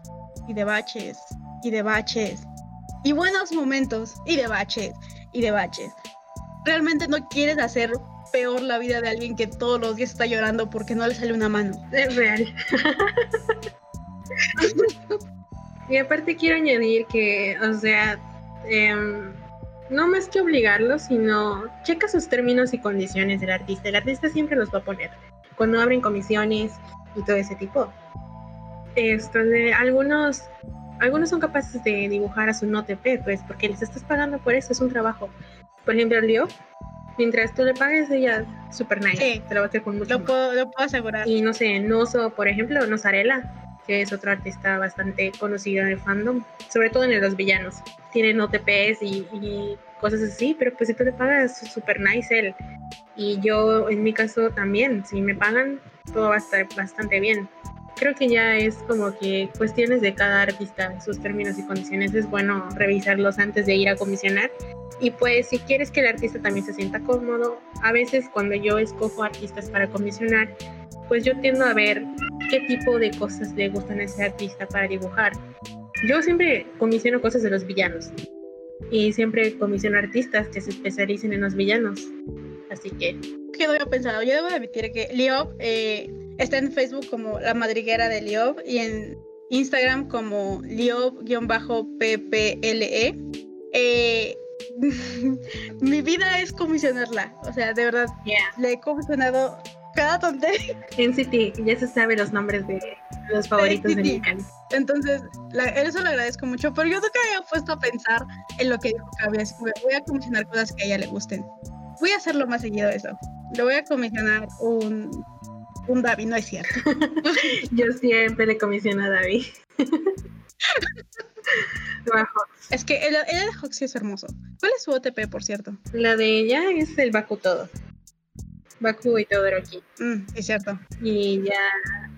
y de baches y de baches y buenos momentos y de baches y de baches. Realmente no quieres hacer peor la vida de alguien que todos los días está llorando porque no le sale una mano. Es real. Y aparte quiero añadir que, o sea, em, no más que obligarlo, sino checa sus términos y condiciones del artista. El artista siempre los va a poner cuando abren comisiones y todo ese tipo. Esto de algunos, algunos son capaces de dibujar a su no TP, pues porque les estás pagando por eso, es un trabajo. Por ejemplo, Leo, mientras tú le pagues, ella super nice. Sí, te lo va a hacer con mucho. Lo puedo, lo puedo asegurar. Y no sé, Noso, por ejemplo, Nosarela que es otro artista bastante conocido en el fandom, sobre todo en los villanos. Tienen OTPs y, y cosas así, pero pues si tú le pagas, super nice él. Y yo, en mi caso también, si me pagan, todo va a estar bastante bien. Creo que ya es como que cuestiones de cada artista, sus términos y condiciones, es bueno revisarlos antes de ir a comisionar. Y pues si quieres que el artista también se sienta cómodo, a veces cuando yo escojo artistas para comisionar, pues yo tiendo a ver qué tipo de cosas le gustan a ese artista para dibujar. Yo siempre comisiono cosas de los villanos y siempre comisiono artistas que se especialicen en los villanos. Así que... ¿Qué no había pensado? Yo debo admitir que Liob eh, está en Facebook como La Madriguera de Liob y en Instagram como Liob-PPLE. Eh, mi vida es comisionarla. O sea, de verdad, le he comisionado cada tontería. City, ya se sabe los nombres de los favoritos de mi Entonces, eso lo agradezco mucho, pero yo nunca había puesto a pensar en lo que dijo así que voy a comisionar cosas que a ella le gusten. Voy a hacerlo más seguido eso. Le voy a comisionar un, un David, no es cierto. yo siempre le comisiono a David. es que el, el de es hermoso. ¿Cuál es su OTP, por cierto? La de ella es el Baku Todo. Baku y Todoroki. Mm, es cierto. Y ya.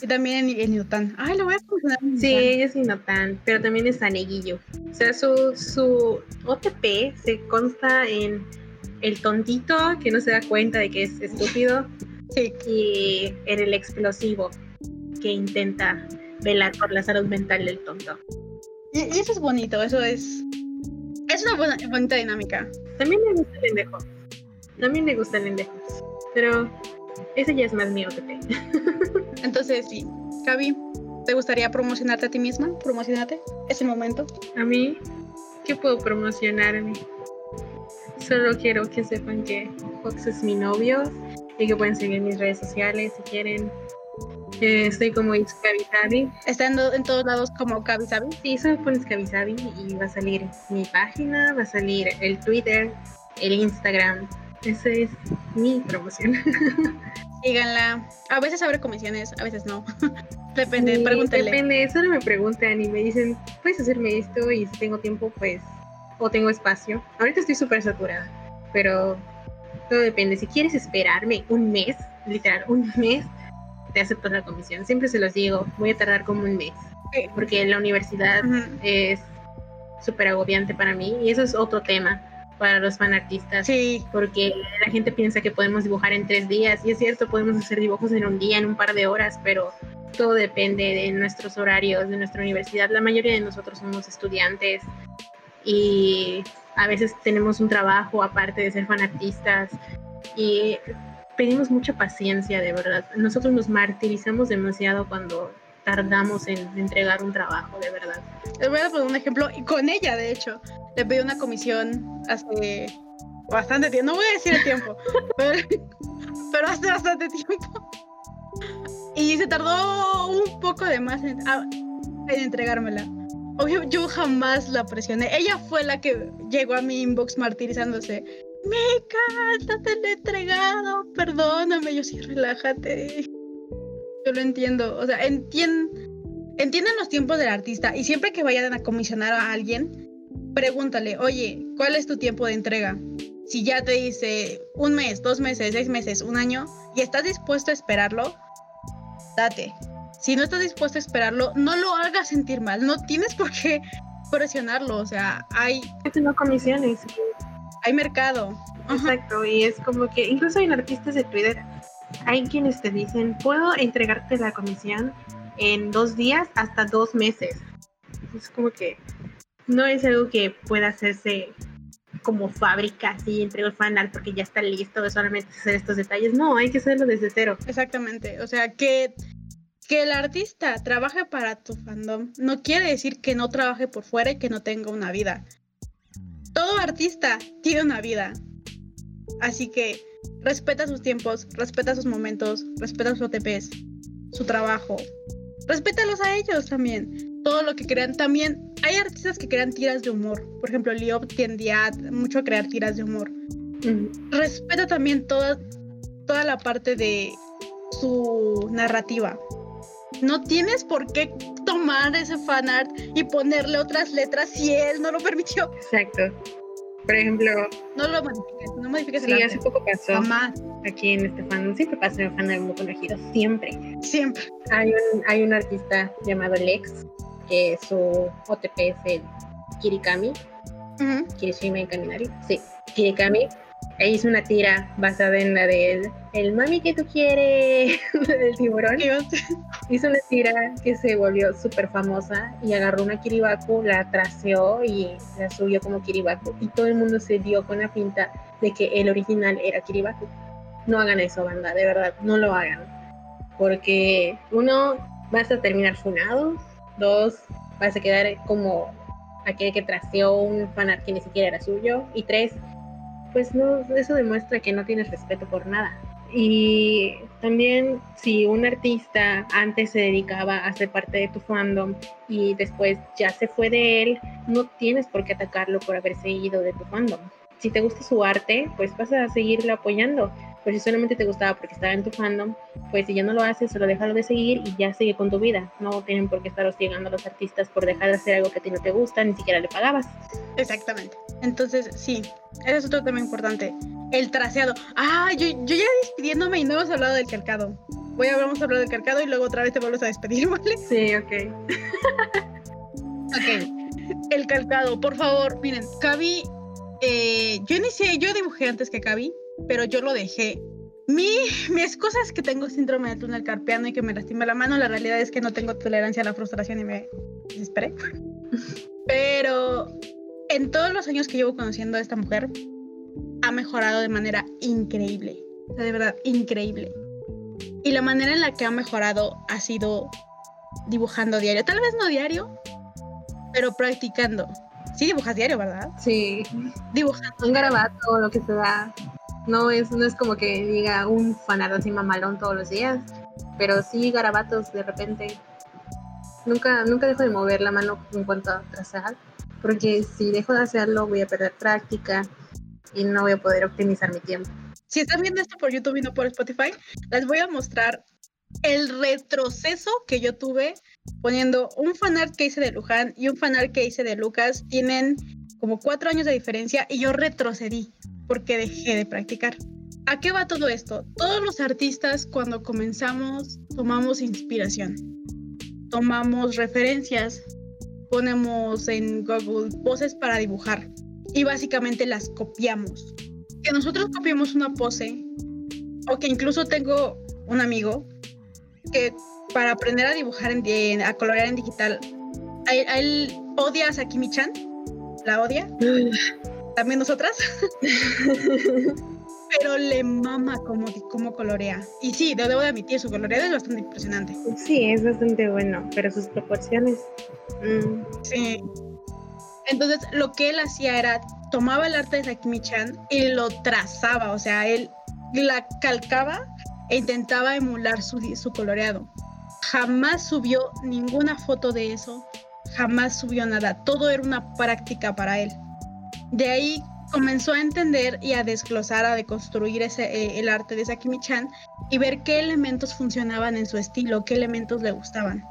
Y también en, Inotan. Ay, lo voy a funcionar. Sí, ella es Inotan, pero también es Aneguillo. O sea, su, su OTP se consta en el tontito que no se da cuenta de que es estúpido. Sí. Y en el explosivo que intenta velar por la salud mental del tonto. Y, eso es bonito, eso es. Es una buena, bonita dinámica. También me gusta el endejo. También me gusta el endejo. Pero ese ya es más mío que te. Entonces, sí. Gaby, ¿te gustaría promocionarte a ti misma? Promocionate. Es el momento. A mí, ¿qué puedo promocionarme? Solo quiero que sepan que Fox es mi novio y que pueden seguir mis redes sociales si quieren. Eh, estoy como Iskabisabi. ¿Está en, todos lados como Kabisabi? Sí, solo pones Kabisabi y va a salir mi página, va a salir el Twitter, el Instagram, esa es mi promoción. Síganla. A veces abre comisiones, a veces no. Depende, sí, pregúntale. Depende, solo me preguntan y me dicen, ¿puedes hacerme esto? Y si tengo tiempo, pues, o tengo espacio. Ahorita estoy súper saturada, pero todo depende. Si quieres esperarme un mes, literal, un mes, te acepto la comisión. Siempre se los digo, voy a tardar como un mes. Porque la universidad es súper agobiante para mí y eso es otro tema para los fanartistas. Sí. Porque la gente piensa que podemos dibujar en tres días y es cierto, podemos hacer dibujos en un día, en un par de horas, pero todo depende de nuestros horarios, de nuestra universidad. La mayoría de nosotros somos estudiantes y a veces tenemos un trabajo aparte de ser fanartistas y pedimos mucha paciencia, de verdad. Nosotros nos martirizamos demasiado cuando tardamos en entregar un trabajo, de verdad. Les voy a poner un ejemplo, y con ella, de hecho, le pedí una comisión hace bastante tiempo, no voy a decir el tiempo, pero, hace bastante tiempo. Y se tardó un poco de más en, en entregármela. Obvio, yo jamás la presioné. Ella fue la que llegó a mi inbox martirizándose. Me no te entregado, perdóname. Yo sí, relájate. Yo lo entiendo. O sea, entienden los tiempos del artista y siempre que vayan a comisionar a alguien, pregúntale, oye, ¿cuál es tu tiempo de entrega? Si ya te dice un mes, dos meses, seis meses, un año, y estás dispuesto a esperarlo, date. Si no estás dispuesto a esperarlo, no lo hagas sentir mal. No tienes por qué presionarlo. O sea, hay. No comisiones. Hay mercado. Exacto. Y es como que incluso hay artistas de Twitter hay quienes te dicen, puedo entregarte la comisión en dos días hasta dos meses. Es como que no es algo que pueda hacerse como fábrica, así entrego el fanart porque ya está listo de solamente hacer estos detalles. No, hay que hacerlo desde cero. Exactamente. O sea, que, que el artista trabaje para tu fandom no quiere decir que no trabaje por fuera y que no tenga una vida. Todo artista tiene una vida. Así que respeta sus tiempos, respeta sus momentos, respeta sus OTPs, su trabajo. Respétalos a ellos también. Todo lo que crean también. Hay artistas que crean tiras de humor. Por ejemplo, Liop tendía mucho a crear tiras de humor. Respeta también toda, toda la parte de su narrativa. No tienes por qué tomar ese fanart y ponerle otras letras si él no lo permitió. Exacto. Por ejemplo. No lo modifiques, no modifiques Sí, hace poco pasó. Aquí en este fan, siempre pasa en el fan de Mundo siempre. Siempre. Hay un, hay un artista llamado Lex, que su OTP es el Kirikami. Uh Kirishima Kaminari. Sí, Kirikami e hizo una tira basada en la del el mami que tú quieres del tiburón. hizo una tira que se volvió súper famosa y agarró una Kiribaku, la traseó y la subió como Kiribaku. Y todo el mundo se dio con la pinta de que el original era Kiribaku. No hagan eso, banda, de verdad, no lo hagan. Porque uno, vas a terminar funado. Dos, vas a quedar como aquel que traseó un fanart que ni siquiera era suyo. Y tres, pues no, eso demuestra que no tienes respeto por nada. Y también si un artista antes se dedicaba a ser parte de tu fandom y después ya se fue de él, no tienes por qué atacarlo por haberse ido de tu fandom. Si te gusta su arte, pues vas a seguirlo apoyando. Pero si solamente te gustaba porque estaba en tu fandom, pues si ya no lo haces, solo déjalo de seguir y ya sigue con tu vida. No tienen por qué estar hostigando a los artistas por dejar de hacer algo que a ti no te gusta, ni siquiera le pagabas. Exactamente. Entonces, sí, ese es otro tema importante. El traseado. Ah, yo, yo ya despidiéndome y no hemos hablado del calcado. Voy a vamos a hablar del calcado y luego otra vez te vuelves a despedir, ¿vale? Sí, ok. ok. El calcado, por favor, miren, Cavi, eh, yo inicié, yo dibujé antes que Cavi, pero yo lo dejé. Mi, mi excusa es que tengo síndrome de túnel carpiano y que me lastima la mano. La realidad es que no tengo tolerancia a la frustración y me desesperé. Pero en todos los años que llevo conociendo a esta mujer, ha mejorado de manera increíble. O sea, de verdad, increíble. Y la manera en la que ha mejorado ha sido dibujando diario. Tal vez no diario, pero practicando. Sí dibujas diario, ¿verdad? Sí. Dibujando. Un garabato, lo que se da. No es, no es como que diga un fanado así mamalón todos los días, pero sí garabatos de repente. Nunca, nunca dejo de mover la mano en cuanto a trazar porque si dejo de hacerlo voy a perder práctica y no voy a poder optimizar mi tiempo. Si están viendo esto por YouTube y no por Spotify, les voy a mostrar el retroceso que yo tuve poniendo un fanart que hice de Luján y un fanart que hice de Lucas. Tienen como cuatro años de diferencia y yo retrocedí porque dejé de practicar. ¿A qué va todo esto? Todos los artistas cuando comenzamos tomamos inspiración, tomamos referencias ponemos en Google poses para dibujar y básicamente las copiamos. Que nosotros copiemos una pose o que incluso tengo un amigo que para aprender a dibujar, en, a colorear en digital, a él, odia a Sakimi-chan, la odia, también nosotras, pero le mama como, como colorea. Y sí, debo de admitir, su coloreado es bastante impresionante. Sí, es bastante bueno, pero sus proporciones... Mm. Sí. Entonces, lo que él hacía era, tomaba el arte de Sakimi-chan y lo trazaba, o sea, él la calcaba e intentaba emular su, su coloreado. Jamás subió ninguna foto de eso, jamás subió nada, todo era una práctica para él. De ahí comenzó a entender y a desglosar, a deconstruir ese, eh, el arte de Sakimi-chan y ver qué elementos funcionaban en su estilo, qué elementos le gustaban.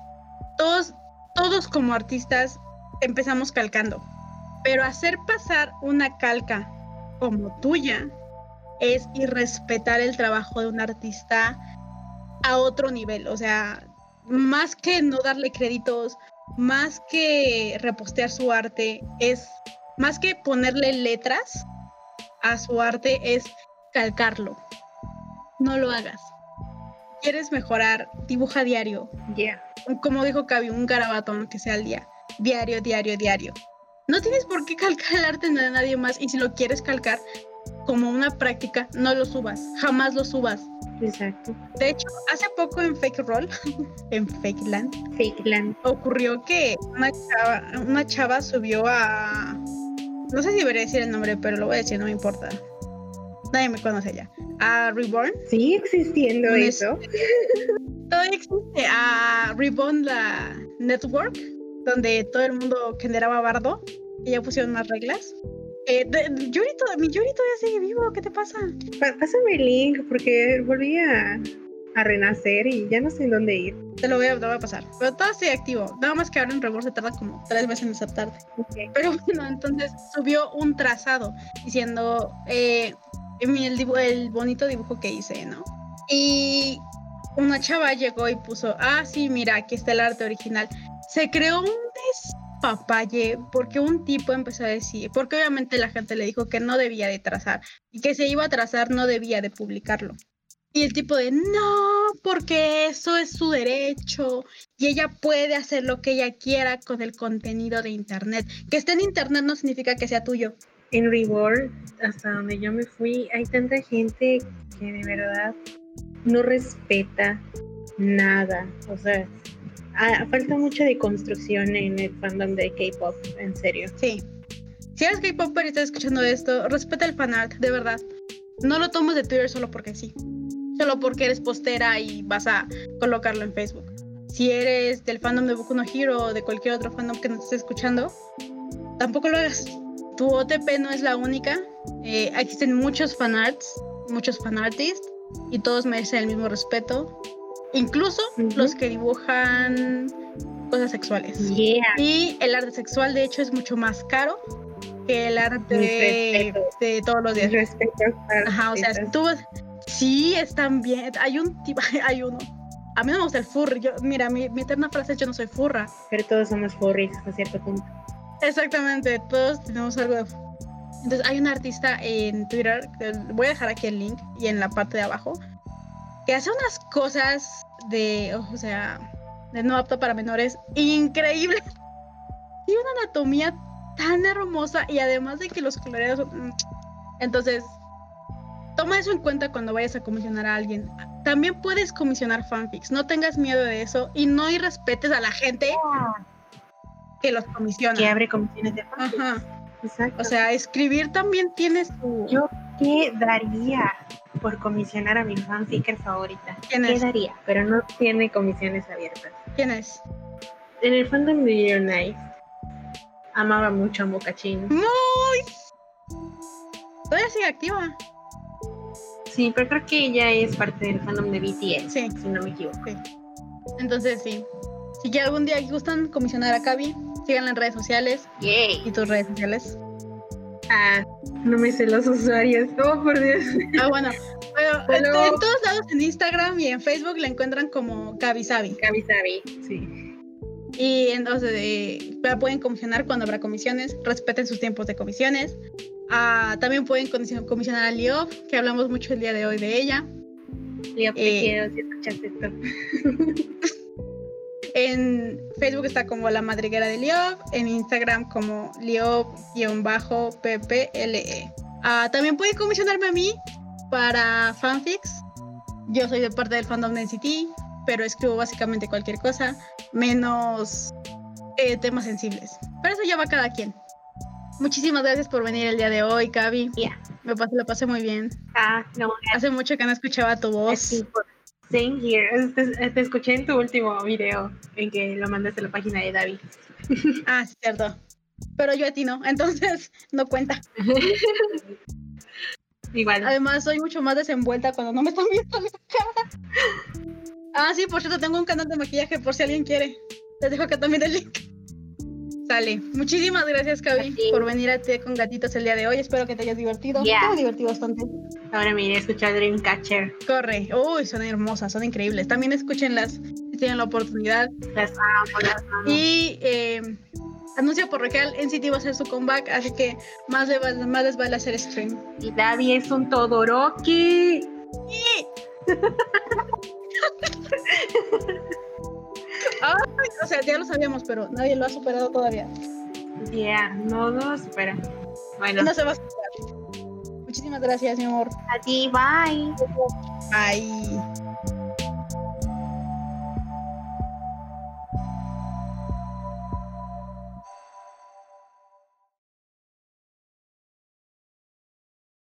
Todos, todos como artistas empezamos calcando, pero hacer pasar una calca como tuya es irrespetar el trabajo de un artista a otro nivel. O sea, más que no darle créditos, más que repostear su arte, es más que ponerle letras a su arte, es calcarlo. No lo hagas. ¿Quieres mejorar? Dibuja diario. Yeah. Como dijo Cabi, un garabatón que sea al día. Diario, diario, diario. No tienes por qué calcar el arte de nadie más y si lo quieres calcar, como una práctica, no lo subas, jamás lo subas. Exacto. De hecho, hace poco en Fake Roll, en Fake Land, Fake Land, ocurrió que una chava, una chava subió a. No sé si debería decir el nombre, pero lo voy a decir, no me importa. Nadie me conoce ya. A Reborn. ¿Sigue existiendo eso? Todavía existe. A Reborn, la network, donde todo el mundo generaba bardo. Y ya pusieron más reglas. Eh, Yuri, mi Yuri todavía sigue vivo, ¿qué te pasa? pásame el link porque volví a, renacer y ya no sé en dónde ir. Te lo voy a, a pasar. Pero todo sigue activo. Nada más que ahora en Rebor se tarda como tres veces en aceptarte. Pero bueno, entonces subió un trazado diciendo eh, el, el bonito dibujo que hice, ¿no? Y una chava llegó y puso, ah, sí, mira, aquí está el arte original. Se creó un papaye porque un tipo empezó a decir, porque obviamente la gente le dijo que no debía de trazar y que se iba a trazar no debía de publicarlo. Y el tipo de, no, porque eso es su derecho y ella puede hacer lo que ella quiera con el contenido de Internet. Que esté en Internet no significa que sea tuyo. En Reward, hasta donde yo me fui, hay tanta gente que de verdad no respeta nada. O sea, Ah, falta mucha de construcción en el fandom de K-pop, en serio. Sí. Si eres K-popper y estás escuchando esto, respeta el fanart, de verdad. No lo tomes de Twitter solo porque sí. Solo porque eres postera y vas a colocarlo en Facebook. Si eres del fandom de Boku no Hero o de cualquier otro fandom que nos esté escuchando, tampoco lo hagas. Tu OTP no es la única. Eh, existen muchos fanarts, muchos fanartists, y todos merecen el mismo respeto incluso los que dibujan cosas sexuales. Y el arte sexual, de hecho, es mucho más caro que el arte de, todos los días. Respeto. Ajá, o sea, tú, sí están bien. Hay un tipo, hay uno. A mí no me gusta el furry. Yo, mira, mi, mi eterna frase es yo no soy furra. Pero todos somos furries hasta cierto punto. Exactamente, todos tenemos algo de... Entonces hay un artista en Twitter, voy a dejar aquí el link y en la parte de abajo, que hace unas cosas de, o sea, de no apto para menores increíbles. Tiene una anatomía tan hermosa y además de que los coloreados mm, Entonces, toma eso en cuenta cuando vayas a comisionar a alguien. También puedes comisionar fanfics, no tengas miedo de eso y no irrespetes a la gente que los comisiona. Que abre comisiones de fanfics. Ajá. Exacto. O sea, escribir también tiene su... Yo qué daría por comisionar a mi fanficker favorita. ¿Quién es? daría? Pero no tiene comisiones abiertas. ¿Quién es? En el fandom de Year Night amaba mucho a Mokachin. ¡Muy! Todavía sigue activa. Sí, pero creo que ella es parte del fandom de BTS, sí. si no me equivoco. Sí. Entonces sí. Si ya algún día gustan comisionar a Kabi, síganla en redes sociales. Yay. ¿Y tus redes sociales? Ah, no me sé los usuarios. Oh, por Dios. Ah, bueno. en, todos lados, en Instagram y en Facebook la encuentran como Kabisabi. Kabisabi, sí. Y entonces eh, pueden comisionar cuando habrá comisiones, respeten sus tiempos de comisiones. Ah, también pueden comisionar a Liof, que hablamos mucho el día de hoy de ella. Liof, te eh, quiero si escuchaste esto. en Facebook está como La Madriguera de Liof, en Instagram como Liof-PPLE. Ah, también pueden comisionarme a mí para fanfics. Yo soy de parte del fandom de NCT, pero escribo básicamente cualquier cosa, menos eh, temas sensibles. Pero eso ya va cada quien. Muchísimas gracias por venir el día de hoy, Gaby. Ya. Me pasé, lo pasé muy bien. Ah, no. Hace mucho que no escuchaba tu voz. Same here. Te, escuché en tu último video en que lo mandaste a la página de David. Ah, cierto. Pero yo a ti no, entonces no cuenta. Igual. Además, soy mucho más desenvuelta cuando no me están viendo mi cara. Ah, sí, por cierto, tengo un canal de maquillaje por si alguien quiere. Les dejo acá también el link. Sale. Muchísimas gracias, Cavi, por venir a ti con gatitos el día de hoy. Espero que te hayas divertido. Yeah. Me divertido bastante. Ahora me iré a escuchar Dreamcatcher. Corre. Uy, son hermosas, son increíbles. También escúchenlas si tienen la oportunidad. Las amo, las amo. Y eh, anuncio por recal, NCT va a hacer su comeback, así que más, le, más les vale hacer stream. Y Davi es un Todoroki. Sí. o sea, ya lo sabíamos, pero nadie lo ha superado todavía. Ya, yeah, no, no lo supera. Bueno. No se va a superar. Muchísimas gracias, mi amor. A ti, bye. Bye.